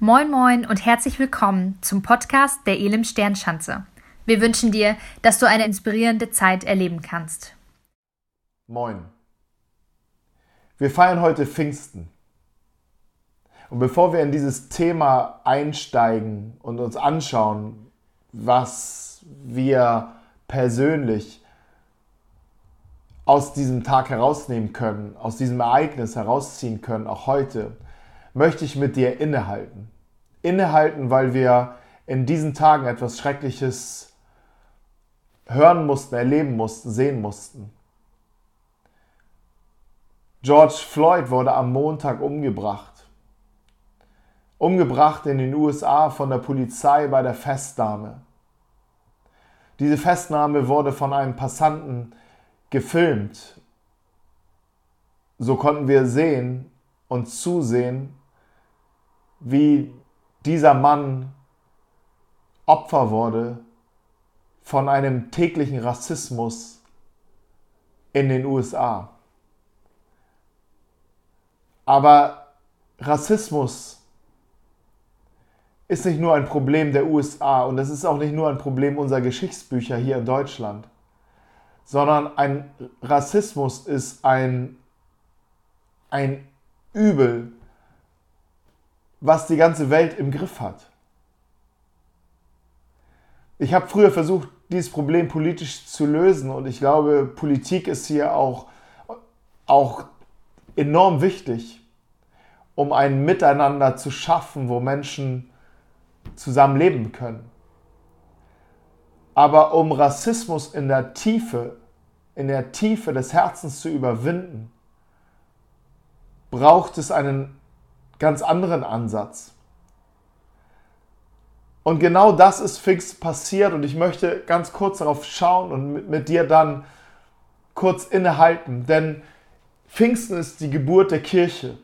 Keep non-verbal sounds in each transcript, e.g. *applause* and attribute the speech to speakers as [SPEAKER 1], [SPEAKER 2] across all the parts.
[SPEAKER 1] Moin Moin und herzlich willkommen zum Podcast der Elim Sternschanze. Wir wünschen dir, dass du eine inspirierende Zeit erleben kannst.
[SPEAKER 2] Moin. Wir feiern heute Pfingsten. Und bevor wir in dieses Thema einsteigen und uns anschauen, was wir persönlich aus diesem Tag herausnehmen können, aus diesem Ereignis herausziehen können, auch heute, möchte ich mit dir innehalten. Innehalten, weil wir in diesen Tagen etwas Schreckliches hören mussten, erleben mussten, sehen mussten. George Floyd wurde am Montag umgebracht. Umgebracht in den USA von der Polizei bei der Festnahme. Diese Festnahme wurde von einem Passanten gefilmt. So konnten wir sehen und zusehen, wie dieser Mann Opfer wurde von einem täglichen Rassismus in den USA. Aber Rassismus ist nicht nur ein Problem der USA und es ist auch nicht nur ein Problem unserer Geschichtsbücher hier in Deutschland, sondern ein Rassismus ist ein, ein Übel, was die ganze Welt im Griff hat. Ich habe früher versucht, dieses Problem politisch zu lösen und ich glaube, Politik ist hier auch, auch enorm wichtig, um ein Miteinander zu schaffen, wo Menschen zusammen leben können. Aber um Rassismus in der Tiefe, in der Tiefe des Herzens zu überwinden, braucht es einen ganz anderen Ansatz. Und genau das ist fix passiert und ich möchte ganz kurz darauf schauen und mit, mit dir dann kurz innehalten, denn Pfingsten ist die Geburt der Kirche.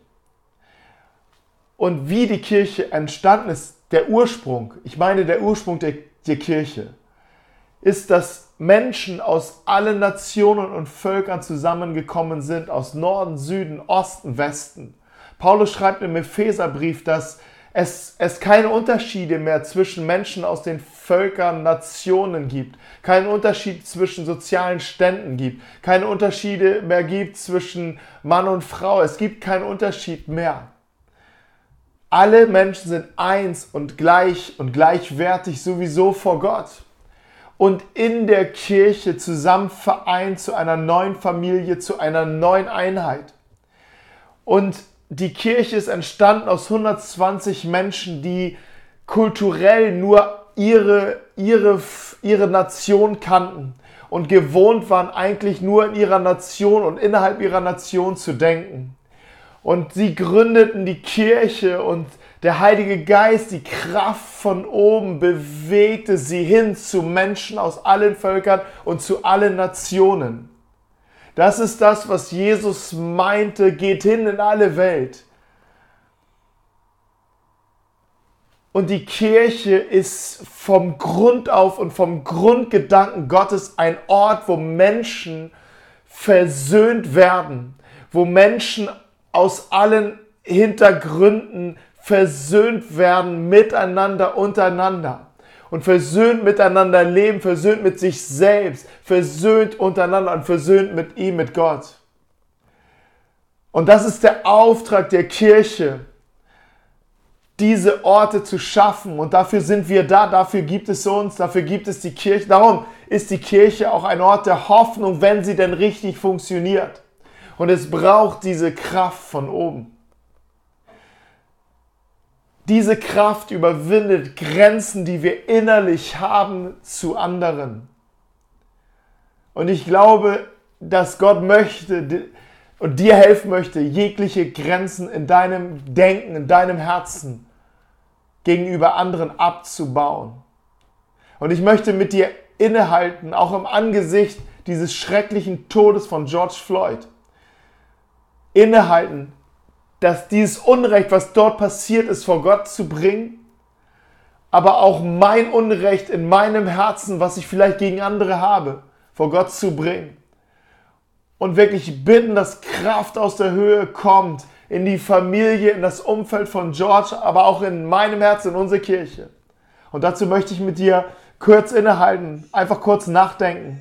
[SPEAKER 2] Und wie die Kirche entstanden ist, der Ursprung, ich meine der Ursprung der, der Kirche, ist, dass Menschen aus allen Nationen und Völkern zusammengekommen sind, aus Norden, Süden, Osten, Westen Paulus schreibt im Epheserbrief, dass es, es keine Unterschiede mehr zwischen Menschen aus den Völkern, Nationen gibt, keinen Unterschied zwischen sozialen Ständen gibt, keine Unterschiede mehr gibt zwischen Mann und Frau. Es gibt keinen Unterschied mehr. Alle Menschen sind eins und gleich und gleichwertig sowieso vor Gott. Und in der Kirche zusammen vereint zu einer neuen Familie, zu einer neuen Einheit. Und die Kirche ist entstanden aus 120 Menschen, die kulturell nur ihre, ihre, ihre Nation kannten und gewohnt waren, eigentlich nur in ihrer Nation und innerhalb ihrer Nation zu denken. Und sie gründeten die Kirche und der Heilige Geist, die Kraft von oben, bewegte sie hin zu Menschen aus allen Völkern und zu allen Nationen. Das ist das, was Jesus meinte, geht hin in alle Welt. Und die Kirche ist vom Grund auf und vom Grundgedanken Gottes ein Ort, wo Menschen versöhnt werden, wo Menschen aus allen Hintergründen versöhnt werden, miteinander, untereinander und versöhnt miteinander leben, versöhnt mit sich selbst, versöhnt untereinander und versöhnt mit ihm, mit Gott. Und das ist der Auftrag der Kirche, diese Orte zu schaffen. Und dafür sind wir da, dafür gibt es uns, dafür gibt es die Kirche. Darum ist die Kirche auch ein Ort der Hoffnung, wenn sie denn richtig funktioniert. Und es braucht diese Kraft von oben. Diese Kraft überwindet Grenzen, die wir innerlich haben zu anderen. Und ich glaube, dass Gott möchte und dir helfen möchte, jegliche Grenzen in deinem Denken, in deinem Herzen gegenüber anderen abzubauen. Und ich möchte mit dir innehalten, auch im Angesicht dieses schrecklichen Todes von George Floyd. Innehalten, dass dieses Unrecht, was dort passiert ist, vor Gott zu bringen, aber auch mein Unrecht in meinem Herzen, was ich vielleicht gegen andere habe, vor Gott zu bringen. Und wirklich bitten, dass Kraft aus der Höhe kommt, in die Familie, in das Umfeld von George, aber auch in meinem Herzen, in unsere Kirche. Und dazu möchte ich mit dir kurz innehalten, einfach kurz nachdenken.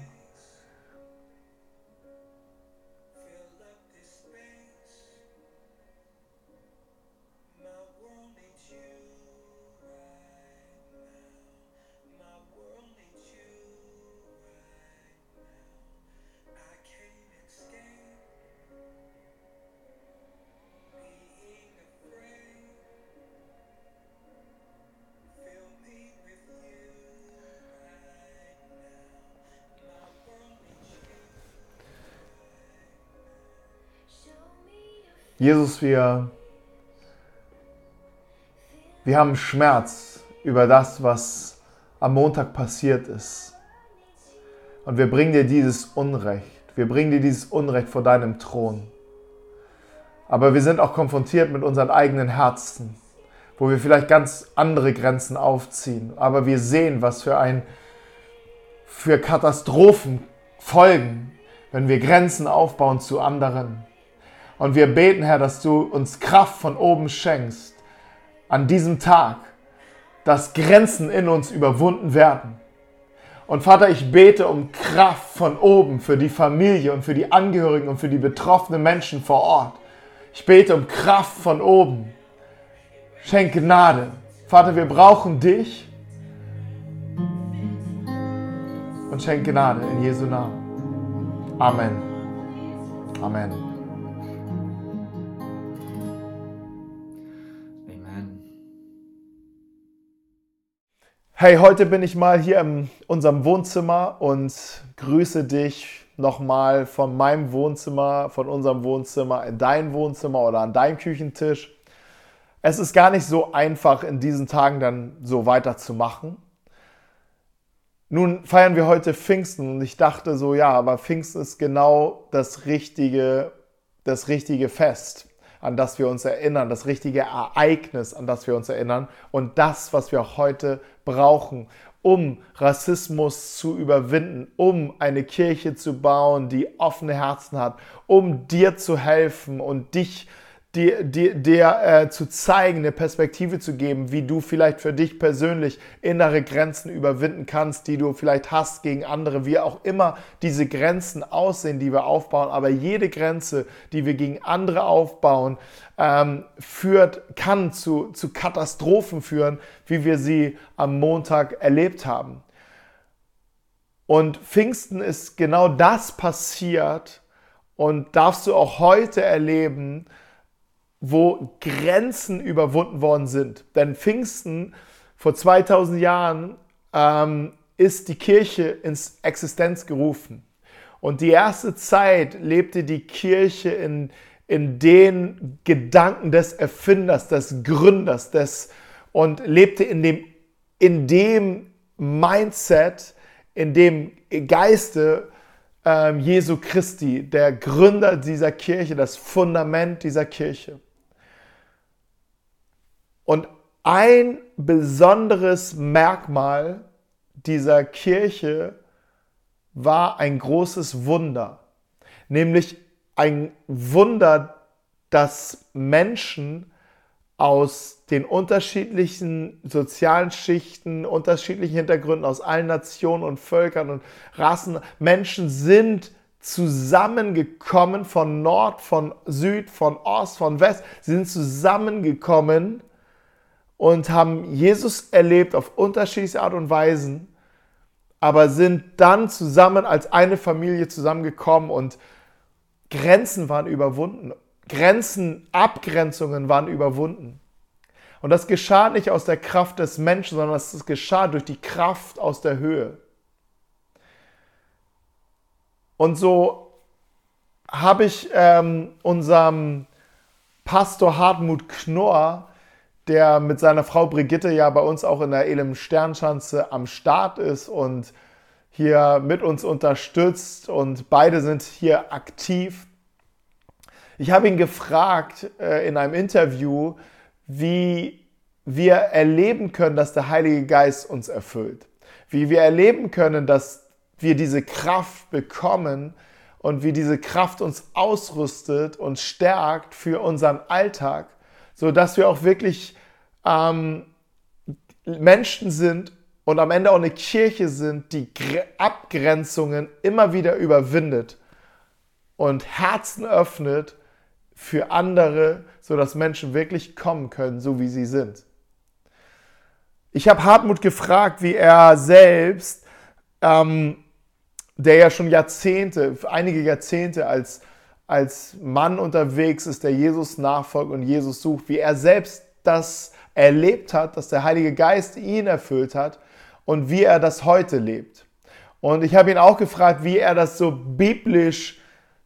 [SPEAKER 2] Jesus, wir, wir haben Schmerz über das, was am Montag passiert ist. Und wir bringen dir dieses Unrecht. Wir bringen dir dieses Unrecht vor deinem Thron. Aber wir sind auch konfrontiert mit unseren eigenen Herzen, wo wir vielleicht ganz andere Grenzen aufziehen. Aber wir sehen, was für ein für Katastrophen folgen, wenn wir Grenzen aufbauen zu anderen. Und wir beten, Herr, dass du uns Kraft von oben schenkst an diesem Tag, dass Grenzen in uns überwunden werden. Und Vater, ich bete um Kraft von oben für die Familie und für die Angehörigen und für die betroffenen Menschen vor Ort. Ich bete um Kraft von oben. Schenk Gnade. Vater, wir brauchen dich. Und schenk Gnade in Jesu Namen. Amen. Amen. Hey, heute bin ich mal hier in unserem Wohnzimmer und grüße dich nochmal von meinem Wohnzimmer, von unserem Wohnzimmer in dein Wohnzimmer oder an deinem Küchentisch. Es ist gar nicht so einfach, in diesen Tagen dann so weiterzumachen. Nun feiern wir heute Pfingsten und ich dachte so, ja, aber Pfingsten ist genau das richtige, das richtige Fest an das wir uns erinnern, das richtige Ereignis, an das wir uns erinnern und das, was wir heute brauchen, um Rassismus zu überwinden, um eine Kirche zu bauen, die offene Herzen hat, um dir zu helfen und dich zu dir, dir, dir äh, zu zeigen, eine Perspektive zu geben, wie du vielleicht für dich persönlich innere Grenzen überwinden kannst, die du vielleicht hast gegen andere, wie auch immer diese Grenzen aussehen, die wir aufbauen. Aber jede Grenze, die wir gegen andere aufbauen, ähm, führt, kann zu, zu Katastrophen führen, wie wir sie am Montag erlebt haben. Und Pfingsten ist genau das passiert und darfst du auch heute erleben, wo Grenzen überwunden worden sind. Denn Pfingsten vor 2000 Jahren ähm, ist die Kirche ins Existenz gerufen. Und die erste Zeit lebte die Kirche in, in den Gedanken des Erfinders, des Gründers des, und lebte in dem, in dem Mindset, in dem Geiste ähm, Jesu Christi, der Gründer dieser Kirche, das Fundament dieser Kirche. Und ein besonderes Merkmal dieser Kirche war ein großes Wunder, nämlich ein Wunder, dass Menschen aus den unterschiedlichen sozialen Schichten, unterschiedlichen Hintergründen, aus allen Nationen und Völkern und Rassen, Menschen sind zusammengekommen von Nord, von Süd, von Ost, von West, sind zusammengekommen, und haben Jesus erlebt auf unterschiedliche Art und Weisen, aber sind dann zusammen als eine Familie zusammengekommen und Grenzen waren überwunden. Grenzen, Abgrenzungen waren überwunden. Und das geschah nicht aus der Kraft des Menschen, sondern das geschah durch die Kraft aus der Höhe. Und so habe ich ähm, unserem Pastor Hartmut Knorr der mit seiner Frau Brigitte ja bei uns auch in der Elem Sternschanze am Start ist und hier mit uns unterstützt und beide sind hier aktiv. Ich habe ihn gefragt äh, in einem Interview, wie wir erleben können, dass der Heilige Geist uns erfüllt. Wie wir erleben können, dass wir diese Kraft bekommen, und wie diese Kraft uns ausrüstet und stärkt für unseren Alltag, so dass wir auch wirklich ähm, Menschen sind und am Ende auch eine Kirche sind, die Abgrenzungen immer wieder überwindet und Herzen öffnet für andere, sodass Menschen wirklich kommen können, so wie sie sind. Ich habe Hartmut gefragt, wie er selbst, ähm, der ja schon Jahrzehnte, einige Jahrzehnte als, als Mann unterwegs ist, der Jesus nachfolgt und Jesus sucht, wie er selbst das erlebt hat, dass der Heilige Geist ihn erfüllt hat und wie er das heute lebt. Und ich habe ihn auch gefragt, wie er das so biblisch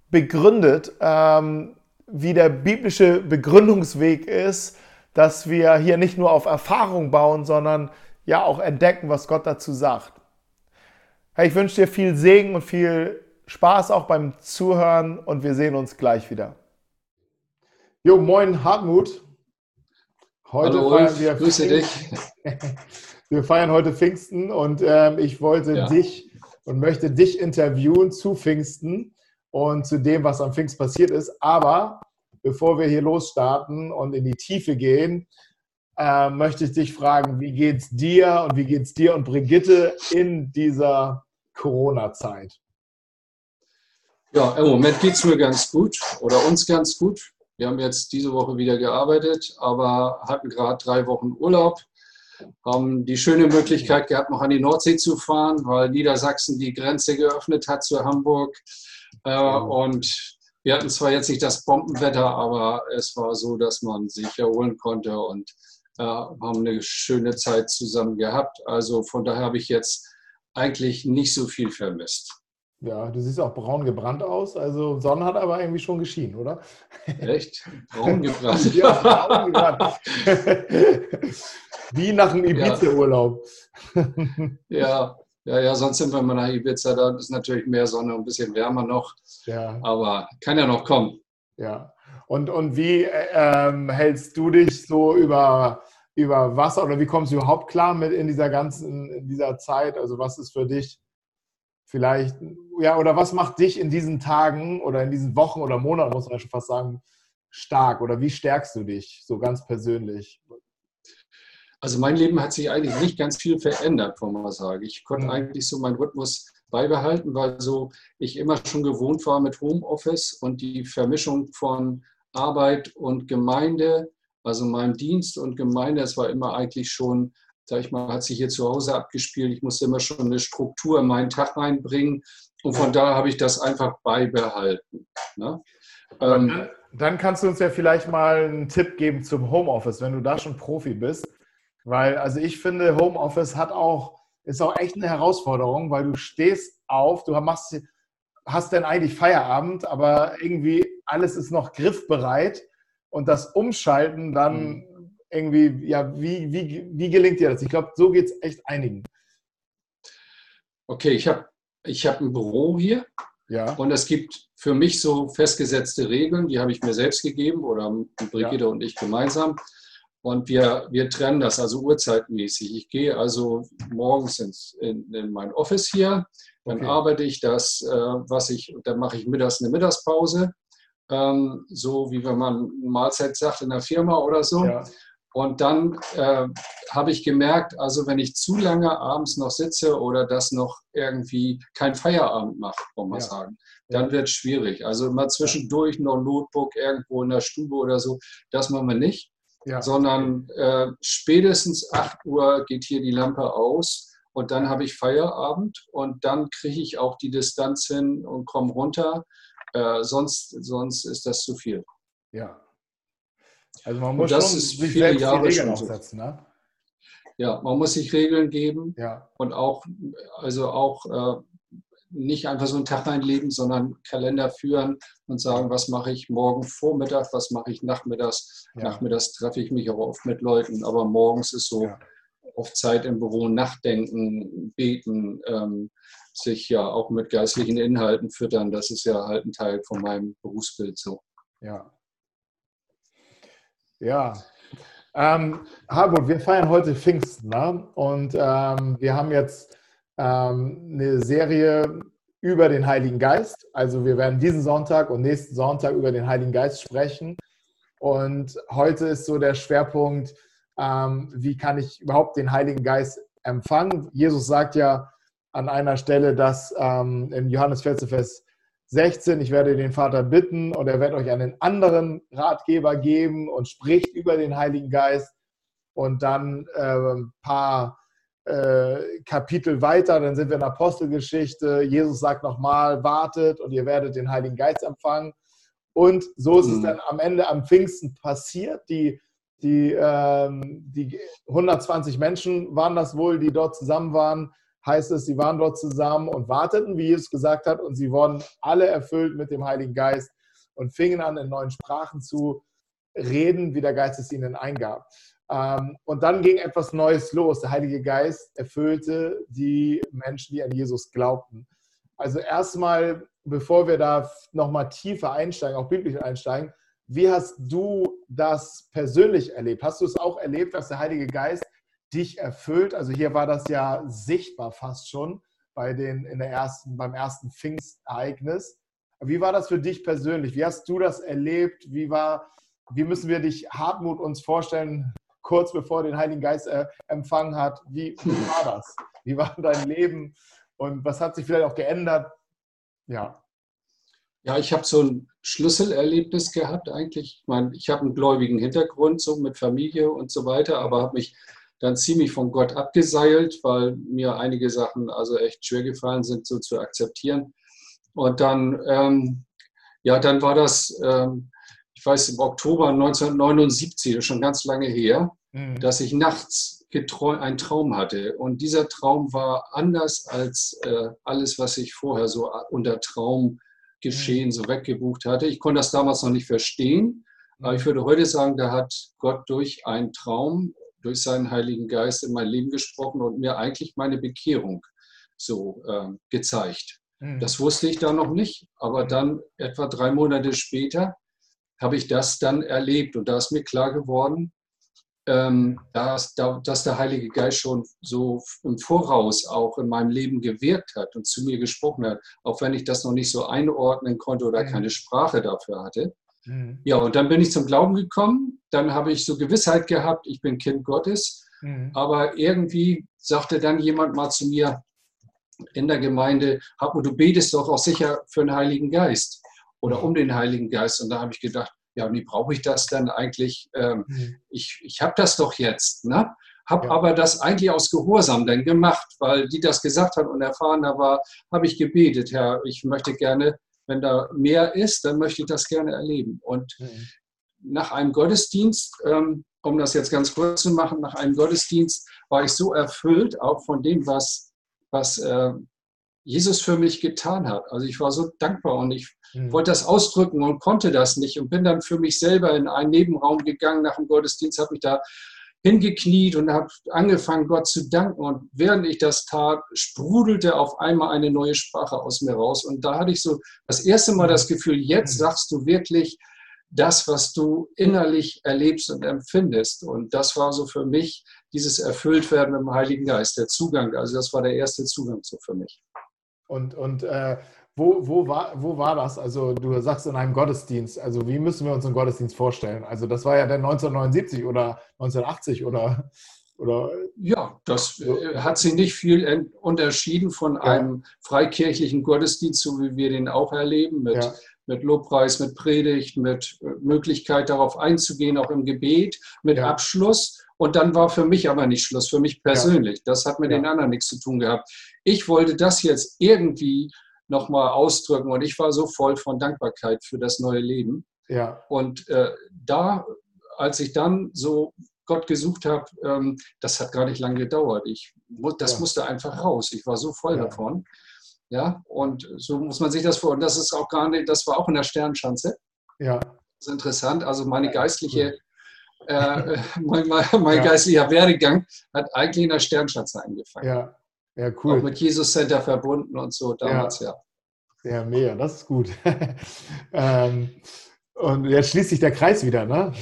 [SPEAKER 2] begründet, ähm, wie der biblische Begründungsweg ist, dass wir hier nicht nur auf Erfahrung bauen, sondern ja auch entdecken, was Gott dazu sagt. Hey, ich wünsche dir viel Segen und viel Spaß auch beim Zuhören und wir sehen uns gleich wieder. Jo, moin Hartmut.
[SPEAKER 3] Heute Hallo Ulf, wir grüße dich. *laughs*
[SPEAKER 2] wir feiern heute Pfingsten und ähm, ich wollte ja. dich und möchte dich interviewen zu Pfingsten und zu dem, was am Pfingst passiert ist. Aber bevor wir hier losstarten und in die Tiefe gehen, äh, möchte ich dich fragen, wie geht's dir und wie geht's dir und Brigitte in dieser Corona-Zeit?
[SPEAKER 3] Ja, im Moment geht es mir ganz gut oder uns ganz gut. Wir haben jetzt diese Woche wieder gearbeitet, aber hatten gerade drei Wochen Urlaub, haben die schöne Möglichkeit gehabt, noch an die Nordsee zu fahren, weil Niedersachsen die Grenze geöffnet hat zu Hamburg. Äh, und wir hatten zwar jetzt nicht das Bombenwetter, aber es war so, dass man sich erholen konnte und äh, haben eine schöne Zeit zusammen gehabt. Also von daher habe ich jetzt eigentlich nicht so viel vermisst.
[SPEAKER 2] Ja, du siehst auch braun gebrannt aus. Also Sonne hat aber irgendwie schon geschienen, oder?
[SPEAKER 3] Echt? Braun *laughs* gebrannt? *laughs* ja, braun gebrannt. *laughs*
[SPEAKER 2] Wie nach einem Ibiza-Urlaub.
[SPEAKER 3] ja, ja, ja, sonst sind wir mal nach Ibiza, da ist natürlich mehr Sonne, ein bisschen wärmer noch. Ja. Aber kann ja noch kommen.
[SPEAKER 2] Ja. Und, und wie ähm, hältst du dich so über, über Wasser oder wie kommst du überhaupt klar mit in dieser ganzen, in dieser Zeit? Also was ist für dich vielleicht, ja, oder was macht dich in diesen Tagen oder in diesen Wochen oder Monaten, muss man schon fast sagen, stark? Oder wie stärkst du dich so ganz persönlich?
[SPEAKER 3] Also mein Leben hat sich eigentlich nicht ganz viel verändert, wo man sagen. Ich konnte mhm. eigentlich so meinen Rhythmus beibehalten, weil so ich immer schon gewohnt war mit Homeoffice und die Vermischung von Arbeit und Gemeinde, also meinem Dienst und Gemeinde, das war immer eigentlich schon, sag ich mal, hat sich hier zu Hause abgespielt. Ich musste immer schon eine Struktur in meinen Tag reinbringen und von da habe ich das einfach beibehalten. Ne?
[SPEAKER 2] Ähm, dann kannst du uns ja vielleicht mal einen Tipp geben zum Homeoffice, wenn du da schon Profi bist. Weil, also ich finde, Homeoffice hat auch, ist auch echt eine Herausforderung, weil du stehst auf, du machst, hast dann eigentlich Feierabend, aber irgendwie alles ist noch griffbereit und das Umschalten dann mhm. irgendwie, ja, wie, wie, wie gelingt dir das? Ich glaube, so geht es echt einigen.
[SPEAKER 3] Okay, ich habe ich hab ein Büro hier ja. und es gibt für mich so festgesetzte Regeln, die habe ich mir selbst gegeben oder Brigitte ja. und ich gemeinsam. Und wir, wir trennen das also uhrzeitmäßig. Ich gehe also morgens ins, in, in mein Office hier, dann okay. arbeite ich das, äh, was ich, dann mache ich mittags eine Mittagspause, ähm, so wie wenn man Mahlzeit sagt in der Firma oder so. Ja. Und dann äh, habe ich gemerkt, also wenn ich zu lange abends noch sitze oder das noch irgendwie kein Feierabend macht, wollen wir ja. sagen, dann wird es schwierig. Also mal zwischendurch noch ein Notebook irgendwo in der Stube oder so, das machen wir nicht ja. sondern äh, spätestens 8 Uhr geht hier die Lampe aus und dann habe ich Feierabend und dann kriege ich auch die Distanz hin und komme runter. Äh, sonst, sonst ist das zu viel.
[SPEAKER 2] Ja. Also man muss das schon ist sich viele Jahre Regeln aufsetzen, ne?
[SPEAKER 3] Ja, man muss sich Regeln geben ja. und auch, also auch äh, nicht einfach so einen Tag einleben, sondern Kalender führen und sagen, was mache ich morgen Vormittag, was mache ich nachmittags. Ja. Nachmittags treffe ich mich auch oft mit Leuten, aber morgens ist so ja. oft Zeit im Büro, nachdenken, beten, ähm, sich ja auch mit geistlichen Inhalten füttern. Das ist ja halt ein Teil von meinem Berufsbild so.
[SPEAKER 2] Ja. Ja. Ähm, Harburg, wir feiern heute Pfingsten ne? und ähm, wir haben jetzt ähm, eine Serie
[SPEAKER 4] über den Heiligen Geist. Also wir werden diesen Sonntag und nächsten Sonntag über den Heiligen Geist sprechen. Und heute ist so der Schwerpunkt, ähm, wie kann ich überhaupt den Heiligen Geist empfangen? Jesus sagt ja an einer Stelle, dass ähm, in Johannes 14, Vers 16, ich werde den Vater bitten und er wird euch einen anderen Ratgeber geben und spricht über den Heiligen Geist. Und dann äh, ein paar äh, Kapitel weiter, dann sind wir in Apostelgeschichte. Jesus sagt nochmal, wartet und ihr werdet den Heiligen Geist empfangen. Und so ist mhm. es dann am Ende am Pfingsten passiert. Die, die, ähm, die 120 Menschen waren das wohl, die dort zusammen waren. Heißt es, sie waren dort zusammen und warteten, wie Jesus gesagt hat, und sie wurden alle erfüllt mit dem Heiligen Geist und fingen an, in neuen Sprachen zu reden, wie der Geist es ihnen eingab. Ähm, und dann ging etwas Neues los. Der Heilige Geist erfüllte die Menschen, die an Jesus glaubten. Also erstmal, bevor wir da nochmal tiefer einsteigen, auch biblisch einsteigen, wie hast du das persönlich erlebt? Hast du es auch erlebt, dass der Heilige Geist dich erfüllt? Also hier war das ja sichtbar fast schon bei den, in der ersten, beim ersten Pfingstereignis. Wie war das für dich persönlich? Wie hast du das erlebt? Wie war, wie müssen wir dich Hartmut uns vorstellen? kurz bevor den Heiligen Geist äh, empfangen hat. Wie, wie war das? Wie war dein Leben und was hat sich vielleicht auch geändert? Ja.
[SPEAKER 3] Ja, ich habe so ein Schlüsselerlebnis gehabt eigentlich. Ich meine, ich habe einen gläubigen Hintergrund, so mit Familie und so weiter, aber habe mich dann ziemlich von Gott abgeseilt, weil mir einige Sachen also echt schwer gefallen sind, so zu akzeptieren. Und dann, ähm, ja, dann war das, ähm, ich weiß, im Oktober 1979, das ist schon ganz lange her, mhm. dass ich nachts einen Traum hatte. Und dieser Traum war anders als äh, alles, was ich vorher so unter Traumgeschehen mhm. so weggebucht hatte. Ich konnte das damals noch nicht verstehen, aber ich mhm. würde heute sagen, da hat Gott durch einen Traum, durch seinen Heiligen Geist in mein Leben gesprochen und mir eigentlich meine Bekehrung so äh, gezeigt. Mhm. Das wusste ich da noch nicht, aber mhm. dann etwa drei Monate später habe ich das dann erlebt und da ist mir klar geworden, ähm, dass, dass der Heilige Geist schon so im Voraus auch in meinem Leben gewirkt hat und zu mir gesprochen hat, auch wenn ich das noch nicht so einordnen konnte oder mhm. keine Sprache dafür hatte. Mhm. Ja, und dann bin ich zum Glauben gekommen, dann habe ich so Gewissheit gehabt, ich bin Kind Gottes, mhm. aber irgendwie sagte dann jemand mal zu mir in der Gemeinde, du betest doch auch sicher für den Heiligen Geist oder um den Heiligen Geist. Und da habe ich gedacht, ja, wie brauche ich das denn eigentlich? Ähm, mhm. Ich, ich habe das doch jetzt. Ne? Habe ja. aber das eigentlich aus Gehorsam dann gemacht, weil die das gesagt hat und erfahren da war, habe ich gebetet, Herr, ich möchte gerne, wenn da mehr ist, dann möchte ich das gerne erleben. Und mhm. nach einem Gottesdienst, ähm, um das jetzt ganz kurz zu machen, nach einem Gottesdienst war ich so erfüllt, auch von dem, was, was äh, Jesus für mich getan hat. Also ich war so dankbar und ich mhm. wollte das ausdrücken und konnte das nicht und bin dann für mich selber in einen Nebenraum gegangen nach dem Gottesdienst, habe mich da hingekniet und habe angefangen, Gott zu danken. Und während ich das tat, sprudelte auf einmal eine neue Sprache aus mir raus. Und da hatte ich so das erste Mal das Gefühl, jetzt mhm. sagst du wirklich das, was du innerlich erlebst und empfindest. Und das war so für mich dieses Erfülltwerden mit dem Heiligen Geist, der Zugang. Also das war der erste Zugang so für mich.
[SPEAKER 4] Und, und äh, wo, wo, war, wo war das? Also du sagst in einem Gottesdienst. Also wie müssen wir uns einen Gottesdienst vorstellen? Also das war ja dann 1979 oder 1980 oder... Oder?
[SPEAKER 3] Ja, das äh, hat sich nicht viel unterschieden von ja. einem freikirchlichen Gottesdienst, so wie wir den auch erleben, mit, ja. mit Lobpreis, mit Predigt, mit äh, Möglichkeit darauf einzugehen, auch im Gebet, mit ja. Abschluss. Und dann war für mich aber nicht Schluss, für mich persönlich. Das hat mit den anderen nichts zu tun gehabt ich wollte das jetzt irgendwie nochmal ausdrücken und ich war so voll von Dankbarkeit für das neue Leben. Ja. Und äh, da, als ich dann so Gott gesucht habe, ähm, das hat gar nicht lange gedauert. Ich, das ja. musste einfach raus. Ich war so voll ja. davon. Ja, und so muss man sich das vor. Und das ist auch gar nicht, das war auch in der Sternschanze. Ja. Das ist interessant. Also meine geistliche, äh, *laughs* mein, mein ja. geistlicher Werdegang hat eigentlich in der Sternschanze angefangen. Ja. Ja, cool. Auch mit Jesus Center verbunden und so damals, ja.
[SPEAKER 4] Ja, ja mega, das ist gut. *laughs* ähm, Und jetzt schließt sich der Kreis wieder, ne?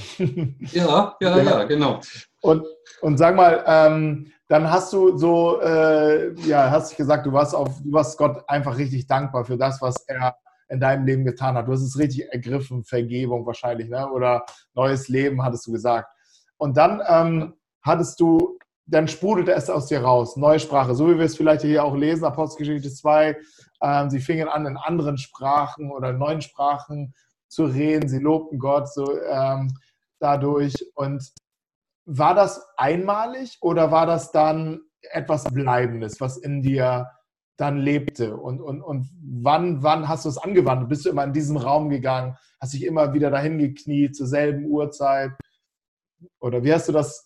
[SPEAKER 3] Ja, ja, *laughs* ja, ja genau.
[SPEAKER 4] Und, und sag mal, ähm, dann hast du so, äh, ja, hast du gesagt, du warst auf, du warst Gott einfach richtig dankbar für das, was er in deinem Leben getan hat. Du hast es richtig ergriffen, Vergebung wahrscheinlich, ne? Oder neues Leben, hattest du gesagt. Und dann ähm, hattest du, dann sprudelte es aus dir raus, neue Sprache, so wie wir es vielleicht hier auch lesen, Apostelgeschichte 2. Ähm, sie fingen an, in anderen Sprachen oder neuen Sprachen zu reden. Sie lobten Gott so ähm, dadurch. Und war das einmalig oder war das dann etwas Bleibendes, was in dir dann lebte? Und, und, und wann, wann hast du es angewandt? Bist du immer in diesen Raum gegangen? Hast dich immer wieder dahin gekniet zur selben Uhrzeit? Oder wie hast du das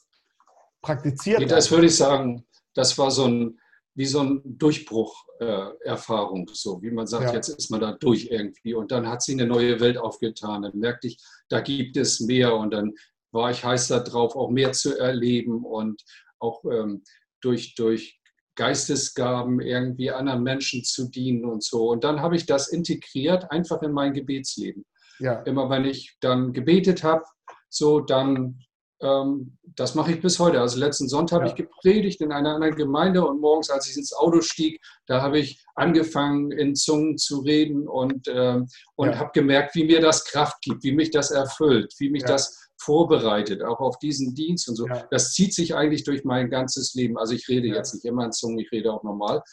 [SPEAKER 4] praktiziert?
[SPEAKER 3] Das würde ich sagen, das war so ein, wie so ein Durchbruch-Erfahrung, äh, so wie man sagt, ja. jetzt ist man da durch irgendwie. Und dann hat sie eine neue Welt aufgetan. Dann merkte ich, da gibt es mehr. Und dann war ich heiß darauf, auch mehr zu erleben und auch ähm, durch, durch Geistesgaben irgendwie anderen Menschen zu dienen und so. Und dann habe ich das integriert einfach in mein Gebetsleben. Ja. Immer wenn ich dann gebetet habe, so dann das mache ich bis heute. Also letzten Sonntag ja. habe ich gepredigt in einer anderen Gemeinde und morgens, als ich ins Auto stieg, da habe ich angefangen, in Zungen zu reden und, ähm, und ja. habe gemerkt, wie mir das Kraft gibt, wie mich das erfüllt, wie mich ja. das vorbereitet, auch auf diesen Dienst und so. Das zieht sich eigentlich durch mein ganzes Leben. Also ich rede jetzt nicht immer in Zungen, ich rede auch normal.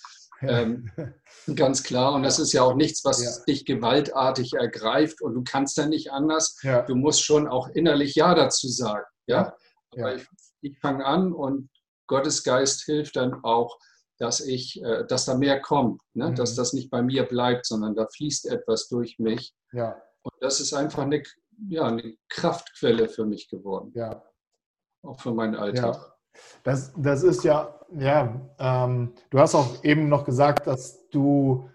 [SPEAKER 3] Ähm, *laughs* ganz klar. Und das ist ja auch nichts, was ja. dich gewaltartig ergreift und du kannst dann nicht anders. Ja. Du musst schon auch innerlich Ja dazu sagen. Ja, aber ich, ich fange an und Gottes Geist hilft dann auch, dass ich, äh, dass da mehr kommt, ne? Mhm. dass das nicht bei mir bleibt, sondern da fließt etwas durch mich. Ja. Und das ist einfach eine, ja, eine Kraftquelle für mich geworden.
[SPEAKER 4] Ja.
[SPEAKER 3] Auch für meinen Alltag.
[SPEAKER 4] Ja. Das, das ist ja, ja, ähm, du hast auch eben noch gesagt, dass du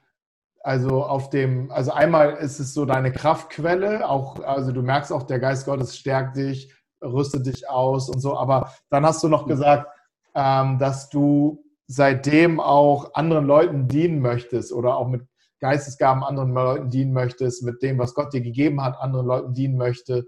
[SPEAKER 4] also auf dem, also einmal ist es so deine Kraftquelle, auch, also du merkst auch, der Geist Gottes stärkt dich, rüstet dich aus und so. Aber dann hast du noch gesagt, ähm, dass du seitdem auch anderen Leuten dienen möchtest oder auch mit Geistesgaben anderen Leuten dienen möchtest, mit dem, was Gott dir gegeben hat, anderen Leuten dienen möchte.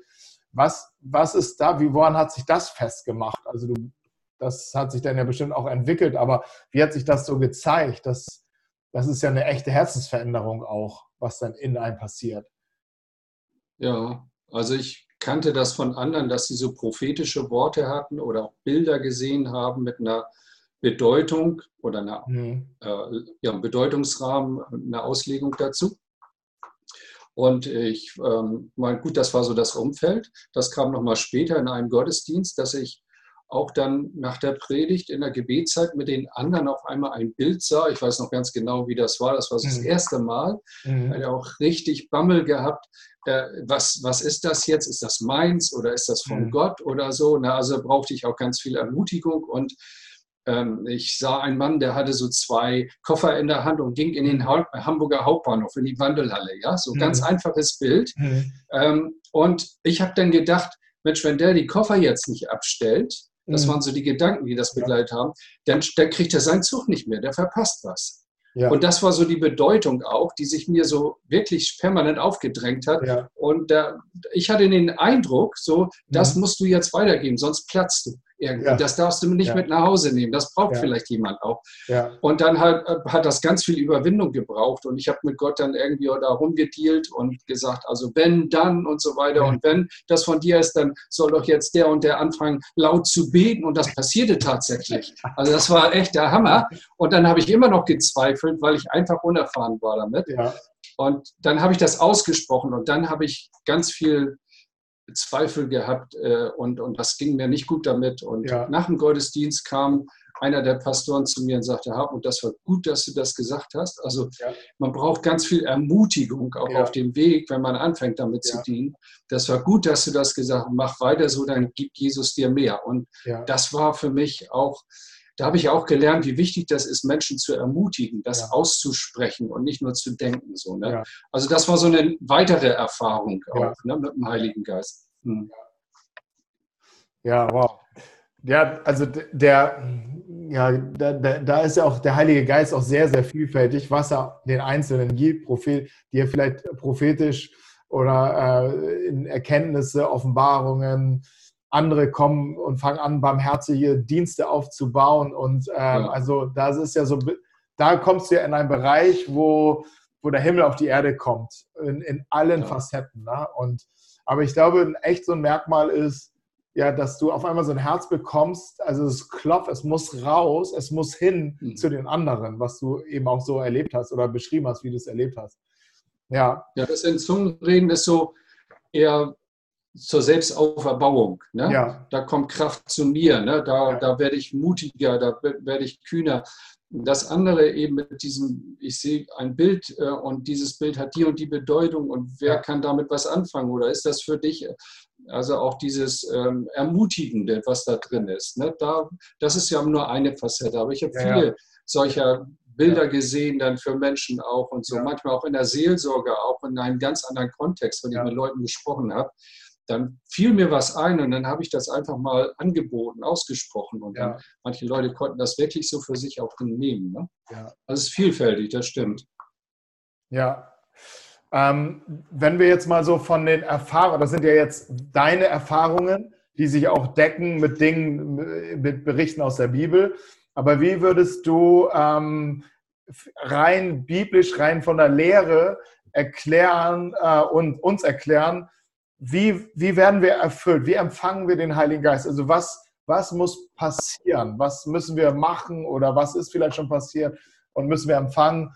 [SPEAKER 4] Was, was ist da, wie, woran hat sich das festgemacht? Also du, das hat sich dann ja bestimmt auch entwickelt, aber wie hat sich das so gezeigt? Das, das ist ja eine echte Herzensveränderung auch, was dann in einem passiert.
[SPEAKER 3] Ja, also ich kannte das von anderen, dass sie so prophetische Worte hatten oder auch Bilder gesehen haben mit einer Bedeutung oder einer, mhm. äh, ja, einem Bedeutungsrahmen, einer Auslegung dazu. Und ich ähm, meine, gut, das war so das Umfeld. Das kam nochmal später in einem Gottesdienst, dass ich auch dann nach der Predigt in der Gebetszeit mit den anderen auf einmal ein Bild sah. Ich weiß noch ganz genau, wie das war. Das war so das mhm. erste Mal. Mhm. Ich auch richtig Bammel gehabt. Äh, was, was ist das jetzt? Ist das meins oder ist das von mhm. Gott oder so? Na, also brauchte ich auch ganz viel Ermutigung und ähm, ich sah einen Mann, der hatte so zwei Koffer in der Hand und ging in den mhm. ha Hamburger Hauptbahnhof, in die Wandelhalle. Ja, so ganz mhm. einfaches Bild. Mhm. Ähm, und ich habe dann gedacht, Mensch, wenn der die Koffer jetzt nicht abstellt, das mhm. waren so die Gedanken, die das begleitet ja. haben. Dann, dann kriegt er seinen Zug nicht mehr, der verpasst was. Ja. Und das war so die Bedeutung auch, die sich mir so wirklich permanent aufgedrängt hat. Ja. Und da, ich hatte den Eindruck, so, das mhm. musst du jetzt weitergeben, sonst platzt du irgendwie. Ja. Das darfst du nicht ja. mit nach Hause nehmen. Das braucht ja. vielleicht jemand auch. Und dann hat, hat das ganz viel Überwindung gebraucht. Und ich habe mit Gott dann irgendwie da rumgedealt und gesagt, also wenn, dann und so weiter. Und wenn das von dir ist, dann soll doch jetzt der und der anfangen, laut zu beten. Und das passierte tatsächlich. Also das war echt der Hammer. Und dann habe ich immer noch gezweifelt, weil ich einfach unerfahren war damit. Und dann habe ich das ausgesprochen und dann habe ich ganz viel Zweifel gehabt äh, und, und das ging mir nicht gut damit. Und ja. nach dem Gottesdienst kam einer der Pastoren zu mir und sagte, und das war gut, dass du das gesagt hast. Also ja. man braucht ganz viel Ermutigung auch ja. auf dem Weg, wenn man anfängt damit zu dienen. Das war gut, dass du das gesagt hast. Mach weiter so, dann gibt Jesus dir mehr. Und das war für mich auch da habe ich auch gelernt, wie wichtig das ist, Menschen zu ermutigen, das ja. auszusprechen und nicht nur zu denken. So, ne? Ja. Also das war so eine weitere Erfahrung auch ne, mit dem Heiligen Geist. Hm.
[SPEAKER 4] Ja, wow. Ja, also der, ja, da, da, ist ja auch der Heilige Geist auch sehr, sehr vielfältig, was er den Einzelnen gibt, Prophet, die er vielleicht prophetisch oder äh, in Erkenntnisse, Offenbarungen. Andere kommen und fangen an, barmherzige Dienste aufzubauen. Und ähm, ja. also das ist ja so, da kommst du ja in einen Bereich, wo, wo der Himmel auf die Erde kommt, in, in allen ja. Facetten. Ne? Und, aber ich glaube, echt so ein Merkmal ist, ja, dass du auf einmal so ein Herz bekommst, also es klopft, es muss raus, es muss hin mhm. zu den anderen, was du eben auch so erlebt hast oder beschrieben hast, wie du es erlebt hast.
[SPEAKER 3] Ja. Ja, das in Zungenreden ist so eher zur Selbstauferbauung. Ne? Ja. Da kommt Kraft zu mir, ne? da, ja. da werde ich mutiger, da werde ich kühner. Das andere eben mit diesem, ich sehe ein Bild äh, und dieses Bild hat die und die Bedeutung und wer ja. kann damit was anfangen? Oder ist das für dich also auch dieses ähm, Ermutigende, was da drin ist. Ne? Da, das ist ja nur eine Facette, aber ich habe viele solcher Bilder gesehen dann für Menschen auch und so, manchmal auch in der Seelsorge, auch in einem ganz anderen Kontext, wenn ich mit Leuten gesprochen habe. Dann fiel mir was ein und dann habe ich das einfach mal angeboten, ausgesprochen. Und dann, manche Leute konnten das wirklich so für sich auch nehmen. Ne? Ja. Also es ist vielfältig, das stimmt.
[SPEAKER 4] Ja, ähm, wenn wir jetzt mal so von den Erfahrungen, das sind ja jetzt deine Erfahrungen, die sich auch decken mit Dingen, mit Berichten aus der Bibel. Aber wie würdest du ähm, rein biblisch, rein von der Lehre erklären äh, und uns erklären, wie, wie werden wir erfüllt? Wie empfangen wir den Heiligen Geist? Also was, was muss passieren? Was müssen wir machen oder was ist vielleicht schon passiert und müssen wir empfangen?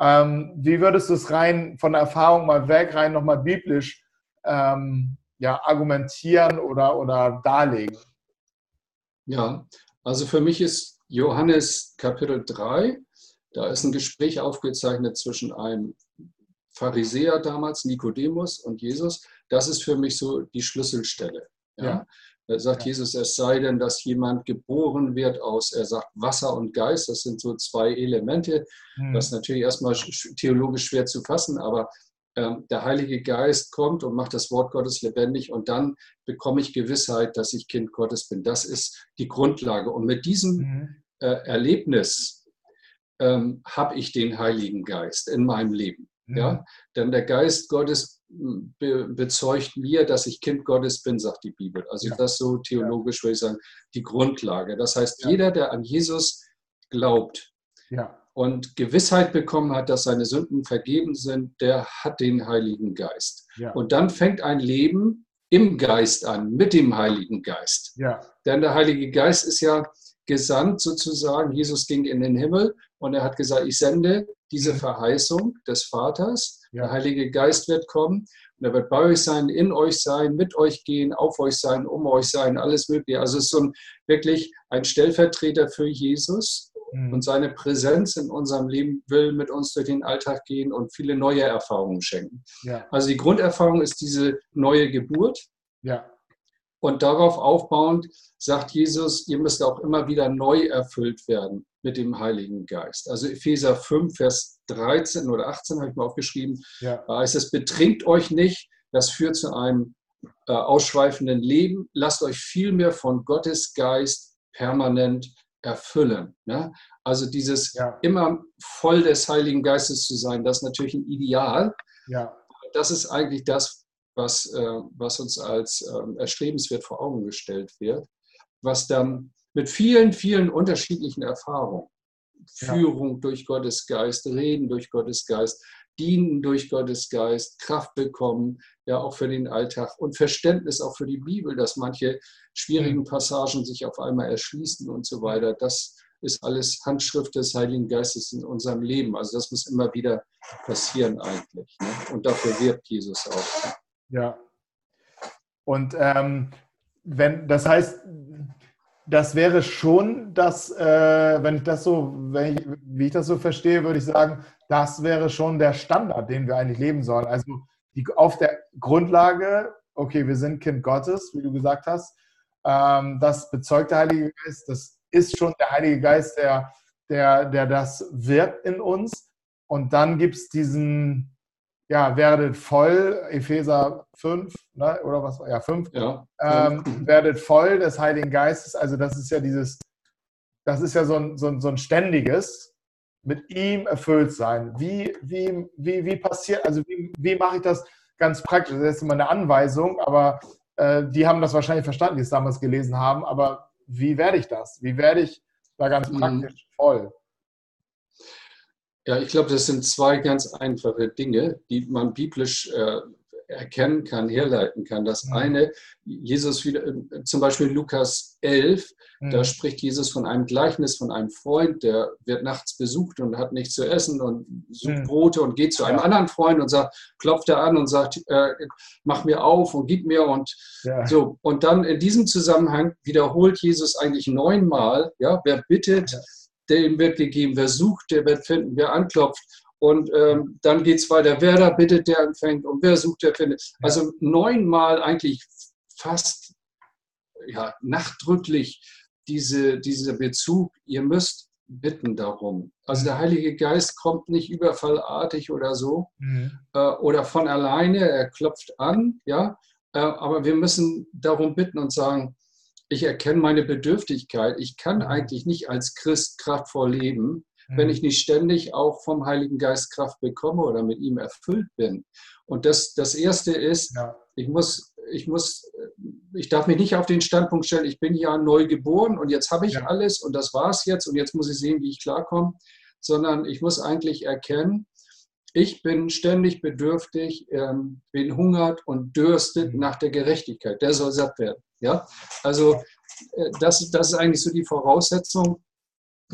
[SPEAKER 4] Ähm, wie würdest du es rein von der Erfahrung mal weg, rein nochmal biblisch ähm, ja, argumentieren oder, oder darlegen?
[SPEAKER 3] Ja, also für mich ist Johannes Kapitel 3, da ist ein Gespräch aufgezeichnet zwischen einem Pharisäer damals, Nikodemus und Jesus. Das ist für mich so die Schlüsselstelle. Ja? Da sagt. Jesus, es sei denn, dass jemand geboren wird aus, er sagt Wasser und Geist, das sind so zwei Elemente. Mhm. Das ist natürlich erstmal theologisch schwer zu fassen, aber ähm, der Heilige Geist kommt und macht das Wort Gottes lebendig und dann bekomme ich Gewissheit, dass ich Kind Gottes bin. Das ist die Grundlage. Und mit diesem mhm. äh, Erlebnis ähm, habe ich den Heiligen Geist in meinem Leben. Mhm. Ja? Denn der Geist Gottes be bezeugt mir, dass ich Kind Gottes bin, sagt die Bibel. Also ja. das so theologisch würde ich sagen, die Grundlage. Das heißt, ja. jeder, der an Jesus glaubt ja. und Gewissheit bekommen hat, dass seine Sünden vergeben sind, der hat den Heiligen Geist. Und dann fängt ein Leben im Geist an, mit dem Heiligen Geist. Denn der Heilige Geist ist ja gesandt sozusagen. Jesus ging in den Himmel und er hat gesagt, ich sende diese mhm. Verheißung des Vaters. Der Heilige Geist wird kommen und er wird bei euch sein, in euch sein, mit euch gehen, auf euch sein, um euch sein, alles Mögliche. Also es ist so ein, wirklich ein Stellvertreter für Jesus mhm. und seine Präsenz in unserem Leben will mit uns durch den Alltag gehen und viele neue Erfahrungen schenken. Ja. Also die Grunderfahrung ist diese neue Geburt. Ja. Und darauf aufbauend sagt Jesus, ihr müsst auch immer wieder neu erfüllt werden mit dem Heiligen Geist. Also Epheser 5, Vers 13 oder 18 habe ich mal aufgeschrieben. Ja. Da heißt es, betrinkt euch nicht, das führt zu einem äh, ausschweifenden Leben. Lasst euch vielmehr von Gottes Geist permanent erfüllen. Ne? Also dieses ja. immer voll des Heiligen Geistes zu sein, das ist natürlich ein Ideal. Ja. Das ist eigentlich das, was, äh, was uns als äh, erstrebenswert vor Augen gestellt wird, was dann mit vielen, vielen unterschiedlichen Erfahrungen, Führung ja. durch Gottes Geist, Reden durch Gottes Geist, Dienen durch Gottes Geist, Kraft bekommen, ja auch für den Alltag und Verständnis auch für die Bibel, dass manche schwierigen Passagen sich auf einmal erschließen und so weiter. Das ist alles Handschrift des Heiligen Geistes in unserem Leben. Also das muss immer wieder passieren eigentlich. Ne? Und dafür wirbt Jesus auch.
[SPEAKER 4] Ja. Und ähm, wenn, das heißt, das wäre schon das, äh, wenn ich das so, wenn ich, wie ich das so verstehe, würde ich sagen, das wäre schon der Standard, den wir eigentlich leben sollen. Also die, auf der Grundlage, okay, wir sind Kind Gottes, wie du gesagt hast, ähm, das bezeugt der Heilige Geist, das ist schon der Heilige Geist, der, der, der das wirkt in uns. Und dann gibt es diesen, ja, werdet voll, Epheser 5, ne, oder was, ja, 5, ja. Ähm, werdet voll des Heiligen Geistes, also das ist ja dieses, das ist ja so ein, so ein, so ein ständiges, mit ihm erfüllt sein. Wie, wie, wie, wie passiert, also wie, wie mache ich das? ganz praktisch. Das ist immer eine Anweisung, aber äh, die haben das wahrscheinlich verstanden, die es damals gelesen haben. Aber wie werde ich das? Wie werde ich da ganz mhm. praktisch voll?
[SPEAKER 3] Ja, ich glaube, das sind zwei ganz einfache Dinge, die man biblisch äh, erkennen kann, herleiten kann. Das mhm. eine, Jesus wieder, äh, zum Beispiel Lukas 11, mhm. da spricht Jesus von einem Gleichnis von einem Freund, der wird nachts besucht und hat nichts zu essen und sucht mhm. Brote und geht zu einem ja. anderen Freund und sagt, klopft er an und sagt, äh, mach mir auf und gib mir und ja. so. Und dann in diesem Zusammenhang wiederholt Jesus eigentlich neunmal, ja, wer bittet, ja. Dem wird gegeben, wer sucht, der wird finden, wer anklopft. Und ähm, dann geht es weiter, wer da bittet, der empfängt und wer sucht, der findet. Also neunmal eigentlich fast ja, nachdrücklich diese, dieser Bezug, ihr müsst bitten darum. Also der Heilige Geist kommt nicht überfallartig oder so mhm. äh, oder von alleine, er klopft an, ja, äh, aber wir müssen darum bitten und sagen, ich erkenne meine Bedürftigkeit, ich kann mhm. eigentlich nicht als Christ kraftvoll leben, wenn mhm. ich nicht ständig auch vom Heiligen Geist Kraft bekomme oder mit ihm erfüllt bin. Und das, das Erste ist, ja. ich muss, ich muss, ich darf mich nicht auf den Standpunkt stellen, ich bin ja neu geboren und jetzt habe ich ja. alles und das war es jetzt und jetzt muss ich sehen, wie ich klarkomme, sondern ich muss eigentlich erkennen, ich bin ständig bedürftig, ähm, bin hungert und dürstet mhm. nach der Gerechtigkeit. Der soll satt werden. Ja? Also äh, das, das ist eigentlich so die Voraussetzung,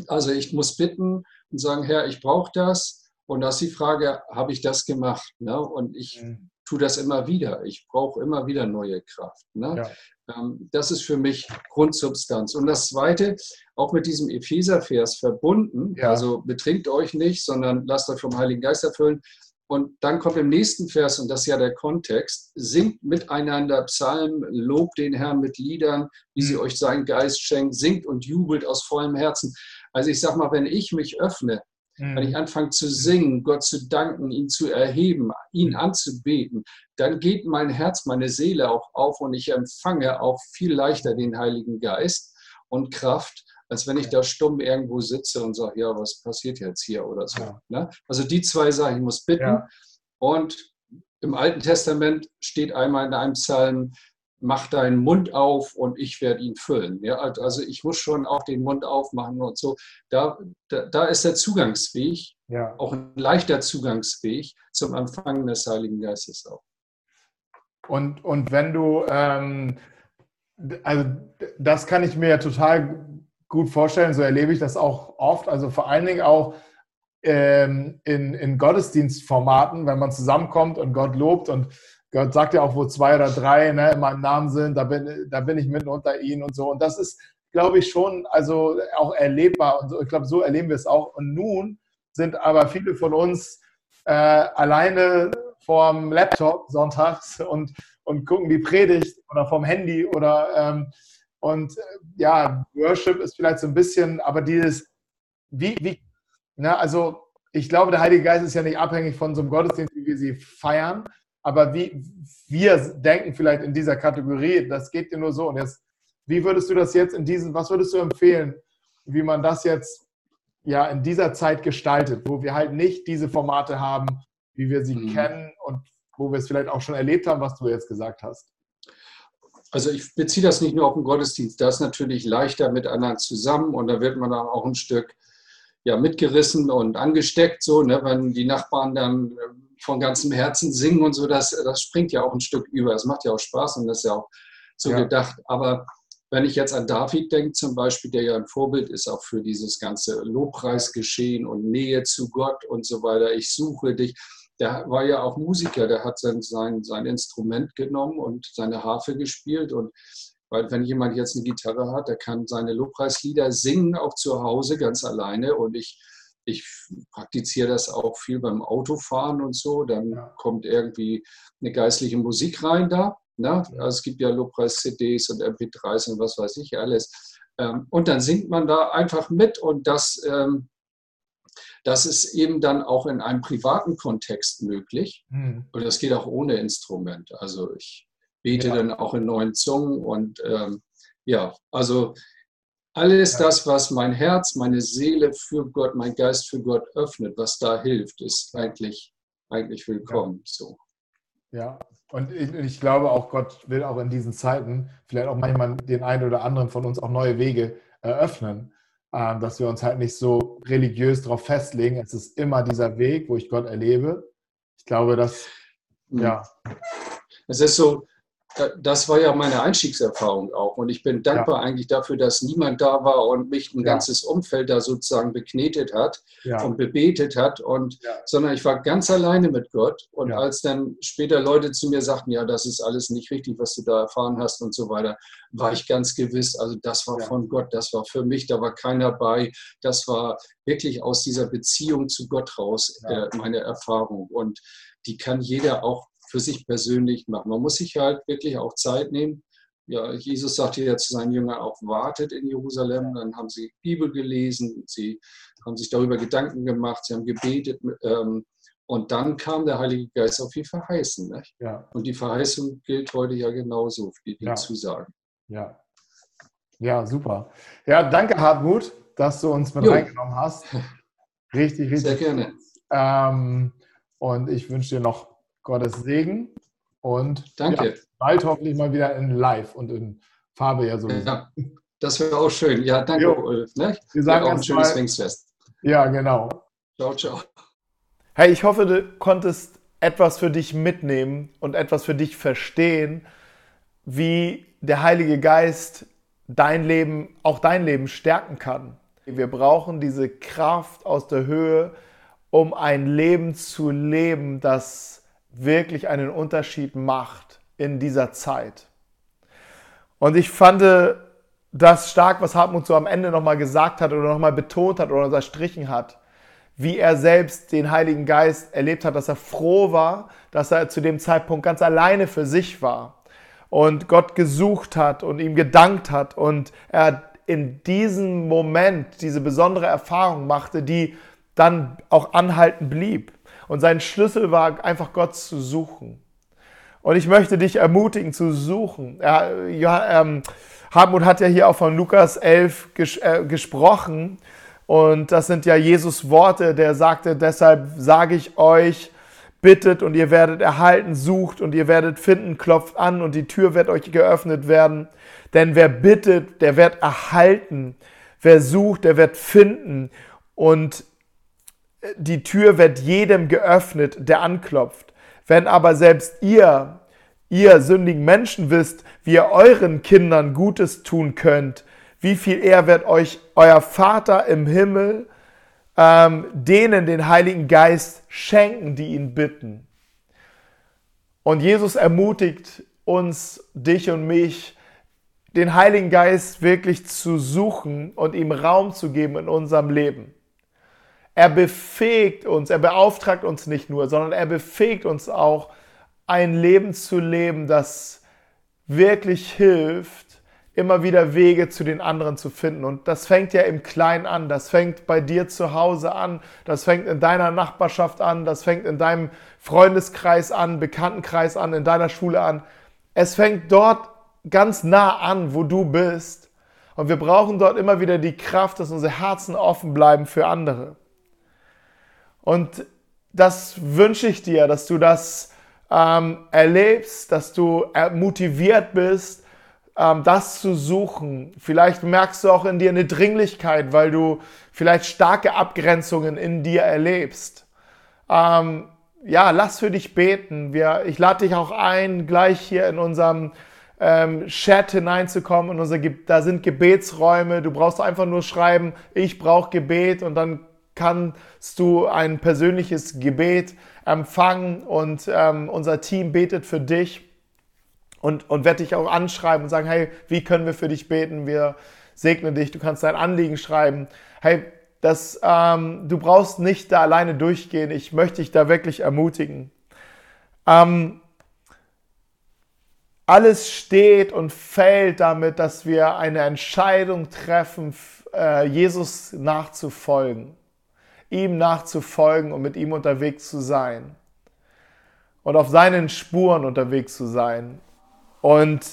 [SPEAKER 3] also ich muss bitten und sagen, Herr, ich brauche das. Und da ist die Frage, habe ich das gemacht? Ne? Und ich mhm. tue das immer wieder. Ich brauche immer wieder neue Kraft. Ne? Ja. Ähm, das ist für mich Grundsubstanz. Und das Zweite, auch mit diesem Epheser-Vers verbunden, ja. also betrinkt euch nicht, sondern lasst euch vom Heiligen Geist erfüllen. Und dann kommt im nächsten Vers, und das ist ja der Kontext, singt miteinander Psalmen, lobt den Herrn mit Liedern, wie sie mhm. euch seinen Geist schenkt, singt und jubelt aus vollem Herzen. Also ich sage mal, wenn ich mich öffne, mhm. wenn ich anfange zu singen, Gott zu danken, ihn zu erheben, ihn mhm. anzubeten, dann geht mein Herz, meine Seele auch auf und ich empfange auch viel leichter den Heiligen Geist und Kraft, als wenn ich da stumm irgendwo sitze und sage, ja, was passiert jetzt hier oder so. Ne? Also die zwei Sachen, ich muss bitten. Ja. Und im Alten Testament steht einmal in einem Psalm, mach deinen Mund auf und ich werde ihn füllen. Ja, also ich muss schon auch den Mund aufmachen und so. Da, da, da ist der Zugangsweg, ja. auch ein leichter Zugangsweg zum Empfangen des Heiligen Geistes auch.
[SPEAKER 4] Und, und wenn du, ähm, also das kann ich mir ja total gut vorstellen, so erlebe ich das auch oft, also vor allen Dingen auch ähm, in, in Gottesdienstformaten, wenn man zusammenkommt und Gott lobt und Gott sagt ja auch, wo zwei oder drei ne, in meinem Namen sind, da bin, da bin ich mitten unter ihnen und so. Und das ist, glaube ich, schon also auch erlebbar. Und so, ich glaube, so erleben wir es auch. Und nun sind aber viele von uns äh, alleine vorm Laptop sonntags und, und gucken die Predigt oder vom Handy oder ähm, und äh, ja, Worship ist vielleicht so ein bisschen, aber dieses, wie, wie, na, also ich glaube, der Heilige Geist ist ja nicht abhängig von so einem Gottesdienst, wie wir sie feiern, aber wie wir denken vielleicht in dieser Kategorie, das geht dir nur so. Und jetzt, wie würdest du das jetzt in diesen, was würdest du empfehlen, wie man das jetzt ja in dieser Zeit gestaltet, wo wir halt nicht diese Formate haben, wie wir sie mhm. kennen und wo wir es vielleicht auch schon erlebt haben, was du jetzt gesagt hast?
[SPEAKER 3] Also ich beziehe das nicht nur auf den Gottesdienst, das ist natürlich leichter mit anderen zusammen und da wird man dann auch ein Stück ja, mitgerissen und angesteckt, so, ne, wenn die Nachbarn dann von ganzem Herzen singen und so, das, das springt ja auch ein Stück über. Es macht ja auch Spaß und das ist ja auch so ja. gedacht. Aber wenn ich jetzt an David denke, zum Beispiel, der ja ein Vorbild ist auch für dieses ganze Lobpreisgeschehen und Nähe zu Gott und so weiter, ich suche dich. Der war ja auch Musiker, der hat sein, sein, sein Instrument genommen und seine Harfe gespielt. Und weil wenn jemand jetzt eine Gitarre hat, der kann seine Lobpreislieder singen, auch zu Hause ganz alleine. Und ich ich praktiziere das auch viel beim Autofahren und so. Dann ja. kommt irgendwie eine geistliche Musik rein da. Ne? Also es gibt ja Lobpreis-CDs und MP3s und was weiß ich alles. Ähm, und dann singt man da einfach mit und das, ähm, das ist eben dann auch in einem privaten Kontext möglich. Mhm. Und das geht auch ohne Instrument. Also ich bete ja. dann auch in neuen Zungen und ähm, ja, also alles das, was mein Herz, meine Seele für Gott, mein Geist für Gott öffnet, was da hilft, ist eigentlich, eigentlich willkommen. So.
[SPEAKER 2] Ja, und ich, ich, glaube auch, Gott will auch in diesen Zeiten vielleicht auch manchmal den einen oder anderen von uns auch neue Wege eröffnen, äh, dass wir uns halt nicht so religiös darauf festlegen. Es ist immer dieser Weg, wo ich Gott erlebe. Ich glaube, dass,
[SPEAKER 3] mhm. ja. Es ist so, das war ja meine Einstiegserfahrung auch. Und ich bin dankbar ja. eigentlich dafür, dass niemand da war und mich ein ja. ganzes Umfeld da sozusagen beknetet hat ja. und bebetet hat. Und, Sondern ich war ganz alleine mit Gott. Und als dann später Leute zu mir sagten, ja, das ist alles nicht richtig, was du da erfahren hast und so weiter, war ich ganz gewiss, also das war von Gott, das war für mich, da war keiner bei. Das war wirklich aus dieser Beziehung zu Gott raus äh, meine Erfahrung. Und die kann jeder auch für sich persönlich machen. Man muss sich halt wirklich auch Zeit nehmen. Ja, Jesus sagte ja zu seinen Jüngern auch, wartet in Jerusalem. Dann haben sie Bibel gelesen, sie haben sich darüber Gedanken gemacht, sie haben gebetet. Ähm, und dann kam der Heilige Geist auf die Verheißen. Ja. Und die Verheißung gilt heute ja genauso wie die ja. Zusagen.
[SPEAKER 2] Ja. Ja, super. Ja, danke, Hartmut, dass du uns mit jo. reingenommen hast. Richtig, richtig.
[SPEAKER 3] Sehr gerne.
[SPEAKER 2] Ähm, und ich wünsche dir noch Gottes Segen und
[SPEAKER 3] Danke. Ja,
[SPEAKER 2] bald hoffentlich mal wieder in Live und in Farbe ja sowieso. Ja,
[SPEAKER 3] das wäre auch schön. Ja, danke, jo. Ulf. Ne?
[SPEAKER 2] Wir sagen
[SPEAKER 3] auch
[SPEAKER 2] ein schönes Pfingstfest. Ja, genau.
[SPEAKER 3] Ciao, ciao.
[SPEAKER 2] Hey, ich hoffe, du konntest etwas für dich mitnehmen und etwas für dich verstehen, wie der Heilige Geist dein Leben, auch dein Leben stärken kann. Wir brauchen diese Kraft aus der Höhe, um ein Leben zu leben, das wirklich einen Unterschied macht in dieser Zeit. Und ich fand das stark, was Hartmut so am Ende nochmal gesagt hat oder nochmal betont hat oder unterstrichen hat, wie er selbst den Heiligen Geist erlebt hat, dass er froh war, dass er zu dem Zeitpunkt ganz alleine für sich war und Gott gesucht hat und ihm gedankt hat und er in diesem Moment diese besondere Erfahrung machte, die dann auch anhaltend blieb. Und sein Schlüssel war einfach Gott zu suchen. Und ich möchte dich ermutigen zu suchen. Ja, ja, ähm, Hartmut hat ja hier auch von Lukas 11 ges äh, gesprochen. Und das sind ja Jesus Worte, der sagte, deshalb sage ich euch, bittet und ihr werdet erhalten, sucht und ihr werdet finden, klopft an und die Tür wird euch geöffnet werden. Denn wer bittet, der wird erhalten. Wer sucht, der wird finden. Und die Tür wird jedem geöffnet, der anklopft. Wenn aber selbst ihr, ihr sündigen Menschen wisst, wie ihr euren Kindern Gutes tun könnt, wie viel eher wird euch euer Vater im Himmel ähm, denen den Heiligen Geist schenken, die ihn bitten. Und Jesus ermutigt uns, dich und mich, den Heiligen Geist wirklich zu suchen und ihm Raum zu geben in unserem Leben. Er befähigt uns, er beauftragt uns nicht nur, sondern er befähigt uns auch, ein Leben zu leben, das wirklich hilft, immer wieder Wege zu den anderen zu finden. Und das fängt ja im Kleinen an. Das fängt bei dir zu Hause an. Das fängt in deiner Nachbarschaft an. Das fängt in deinem Freundeskreis an, Bekanntenkreis an, in deiner Schule an. Es fängt dort ganz nah an, wo du bist. Und wir brauchen dort immer wieder die Kraft, dass unsere Herzen offen bleiben für andere. Und das wünsche ich dir, dass du das ähm, erlebst, dass du motiviert bist, ähm, das zu suchen. Vielleicht merkst du auch in dir eine Dringlichkeit, weil du vielleicht starke Abgrenzungen in dir erlebst. Ähm, ja, lass für dich beten. Wir, ich lade dich auch ein, gleich hier in unserem ähm, Chat hineinzukommen. In unser, da sind Gebetsräume. Du brauchst einfach nur schreiben, ich brauche Gebet und dann kannst du ein persönliches Gebet empfangen und ähm, unser Team betet für dich und, und wird dich auch anschreiben und sagen, hey, wie können wir für dich beten? Wir segnen dich, du kannst dein Anliegen schreiben. Hey, das, ähm, du brauchst nicht da alleine durchgehen. Ich möchte dich da wirklich ermutigen. Ähm, alles steht und fällt damit, dass wir eine Entscheidung treffen, äh, Jesus nachzufolgen ihm nachzufolgen und mit ihm unterwegs zu sein. Und auf seinen Spuren unterwegs zu sein. Und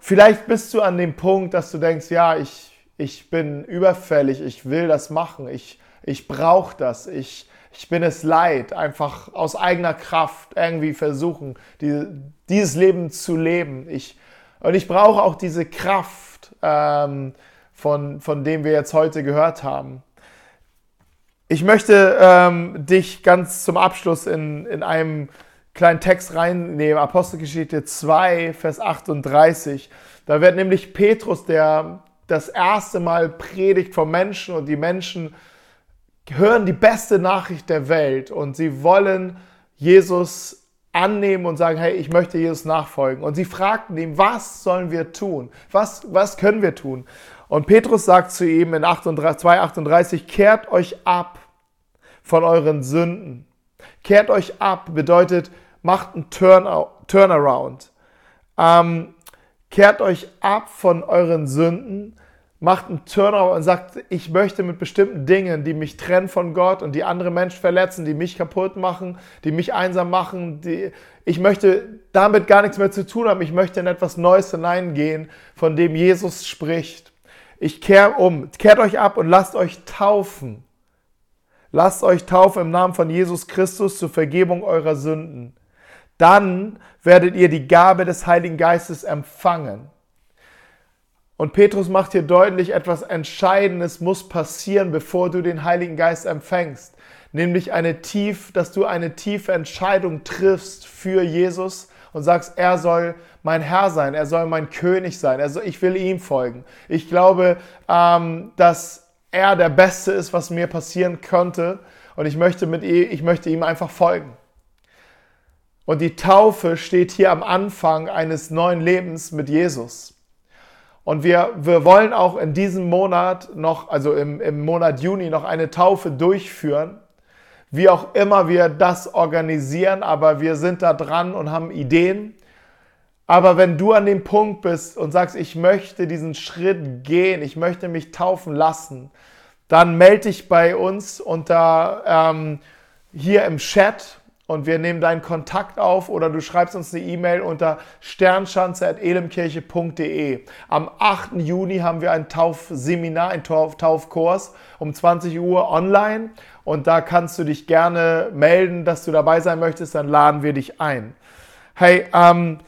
[SPEAKER 2] vielleicht bist du an dem Punkt, dass du denkst, ja, ich, ich bin überfällig, ich will das machen, ich, Ich brauche das. Ich, ich bin es leid, einfach aus eigener Kraft irgendwie versuchen, die, dieses Leben zu leben. Ich, und ich brauche auch diese Kraft, ähm, von, von dem wir jetzt heute gehört haben. Ich möchte ähm, dich ganz zum Abschluss in, in einem kleinen Text reinnehmen, Apostelgeschichte 2, Vers 38. Da wird nämlich Petrus, der das erste Mal predigt vor Menschen und die Menschen hören die beste Nachricht der Welt und sie wollen Jesus annehmen und sagen, hey, ich möchte Jesus nachfolgen. Und sie fragten ihn, was sollen wir tun? Was, was können wir tun? Und Petrus sagt zu ihm in 2,38, kehrt euch ab von euren Sünden. Kehrt euch ab bedeutet, macht einen Turn Turnaround. Ähm, kehrt euch ab von euren Sünden macht einen Turnover und sagt, ich möchte mit bestimmten Dingen, die mich trennen von Gott und die andere Menschen verletzen, die mich kaputt machen, die mich einsam machen, die, ich möchte damit gar nichts mehr zu tun haben. Ich möchte in etwas Neues hineingehen, von dem Jesus spricht. Ich kehre um, kehrt euch ab und lasst euch taufen. Lasst euch taufen im Namen von Jesus Christus zur Vergebung eurer Sünden. Dann werdet ihr die Gabe des Heiligen Geistes empfangen. Und Petrus macht hier deutlich, etwas Entscheidendes muss passieren, bevor du den Heiligen Geist empfängst. Nämlich eine tief, dass du eine tiefe Entscheidung triffst für Jesus und sagst, er soll mein Herr sein, er soll mein König sein, also ich will ihm folgen. Ich glaube, ähm, dass er der Beste ist, was mir passieren könnte und ich möchte, mit ihm, ich möchte ihm einfach folgen. Und die Taufe steht hier am Anfang eines neuen Lebens mit Jesus. Und wir, wir wollen auch in diesem Monat noch, also im, im Monat Juni, noch eine Taufe durchführen. Wie auch immer wir das organisieren, aber wir sind da dran und haben Ideen. Aber wenn du an dem Punkt bist und sagst, ich möchte diesen Schritt gehen, ich möchte mich taufen lassen, dann melde dich bei uns unter ähm, hier im Chat und wir nehmen deinen Kontakt auf oder du schreibst uns eine E-Mail unter sternschanze.elemkirche.de. Am 8. Juni haben wir ein Taufseminar, ein Taufkurs um 20 Uhr online und da kannst du dich gerne melden, dass du dabei sein möchtest, dann laden wir dich ein. Hey, ähm,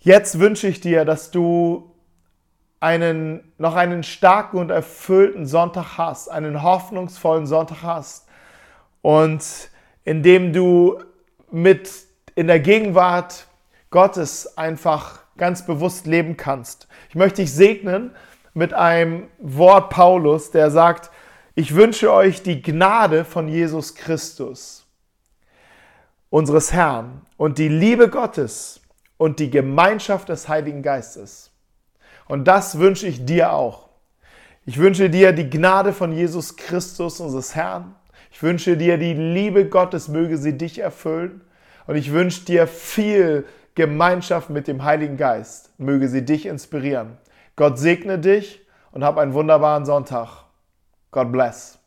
[SPEAKER 2] jetzt wünsche ich dir, dass du einen, noch einen starken und erfüllten Sonntag hast, einen hoffnungsvollen Sonntag hast und indem du mit in der Gegenwart Gottes einfach ganz bewusst leben kannst. Ich möchte dich segnen mit einem Wort Paulus, der sagt, ich wünsche euch die Gnade von Jesus Christus, unseres Herrn, und die Liebe Gottes und die Gemeinschaft des Heiligen Geistes. Und das wünsche ich dir auch. Ich wünsche dir die Gnade von Jesus Christus, unseres Herrn, ich wünsche dir die Liebe Gottes, möge sie dich erfüllen. Und ich wünsche dir viel Gemeinschaft mit dem Heiligen Geist, möge sie dich inspirieren. Gott segne dich und hab einen wunderbaren Sonntag. God bless.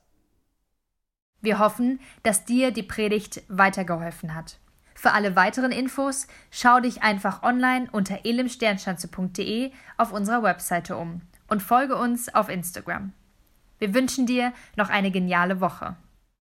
[SPEAKER 1] Wir hoffen, dass dir die Predigt weitergeholfen hat. Für alle weiteren Infos schau dich einfach online unter elimsternschanze.de auf unserer Webseite um und folge uns auf Instagram. Wir wünschen dir noch eine geniale Woche.